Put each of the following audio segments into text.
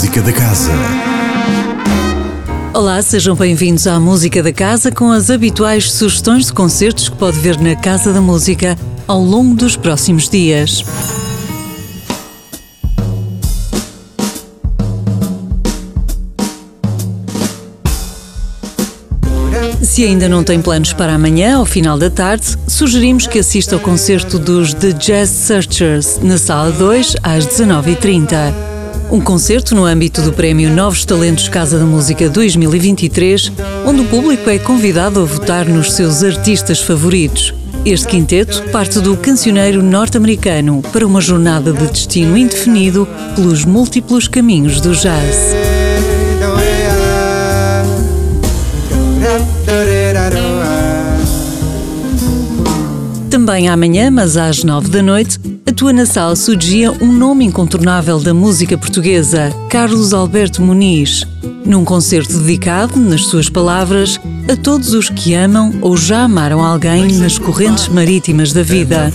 Música da Casa. Olá, sejam bem-vindos à Música da Casa com as habituais sugestões de concertos que pode ver na Casa da Música ao longo dos próximos dias. Se ainda não tem planos para amanhã, ao final da tarde, sugerimos que assista ao concerto dos The Jazz Searchers na Sala 2 às 19h30. Um concerto no âmbito do Prémio Novos Talentos Casa da Música 2023, onde o público é convidado a votar nos seus artistas favoritos. Este quinteto parte do cancioneiro norte-americano para uma jornada de destino indefinido pelos múltiplos caminhos do jazz. Também amanhã, mas às nove da noite, atua na sala Sugia um nome incontornável da música portuguesa, Carlos Alberto Muniz, num concerto dedicado, nas suas palavras, a todos os que amam ou já amaram alguém nas correntes marítimas da vida.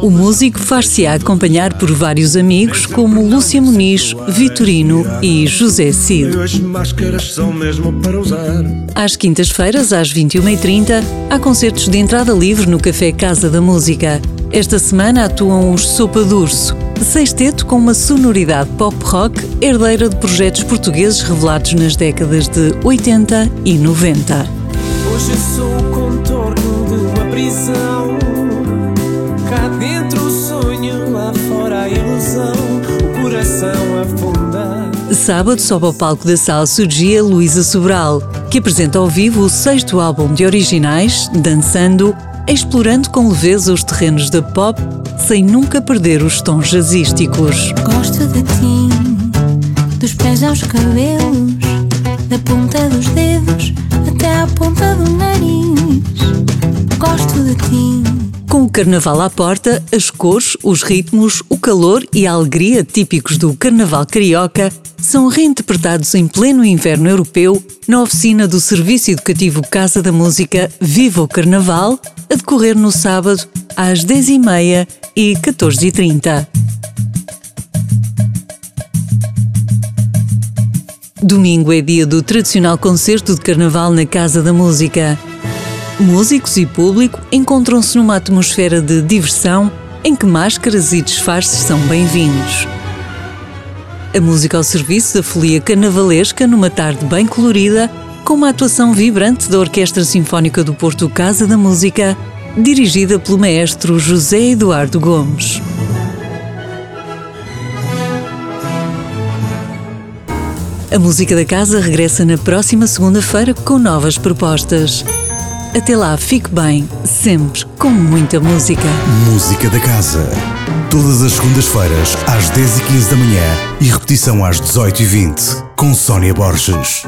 O músico far-se acompanhar por vários amigos como Lúcia Muniz, Vitorino e José Cid. Às quintas-feiras, às 21h30, há concertos de entrada livre no Café Casa da Música. Esta semana atuam os Sopa Durso, sexteto com uma sonoridade pop-rock herdeira de projetos portugueses revelados nas décadas de 80 e 90. Hoje sou o contorno de uma prisão. Cá dentro o sonho, lá fora a ilusão. O coração afunda. Sábado sobe ao palco da sala Surgia Luísa Sobral, que apresenta ao vivo o sexto álbum de originais, Dançando, explorando com leveza os terrenos da pop, sem nunca perder os tons jazzísticos. Gosto de ti, dos pés aos cabelos, da ponta dos dedos até à ponta do nariz. Gosto de ti. Com o carnaval à porta, as cores, os ritmos, o calor e a alegria típicos do carnaval carioca são reinterpretados em pleno inverno europeu na oficina do Serviço Educativo Casa da Música Viva o Carnaval, a decorrer no sábado às 10h30 e 14h30. Domingo é dia do tradicional concerto de carnaval na Casa da Música. Músicos e público encontram-se numa atmosfera de diversão em que máscaras e disfarces são bem-vindos. A música ao serviço da folia carnavalesca numa tarde bem colorida, com uma atuação vibrante da Orquestra Sinfónica do Porto Casa da Música, dirigida pelo maestro José Eduardo Gomes. A música da casa regressa na próxima segunda-feira com novas propostas. Até lá, fique bem, sempre com muita música. Música da Casa. Todas as segundas-feiras, às 10h15 da manhã e repetição às 18h20, com Sónia Borges.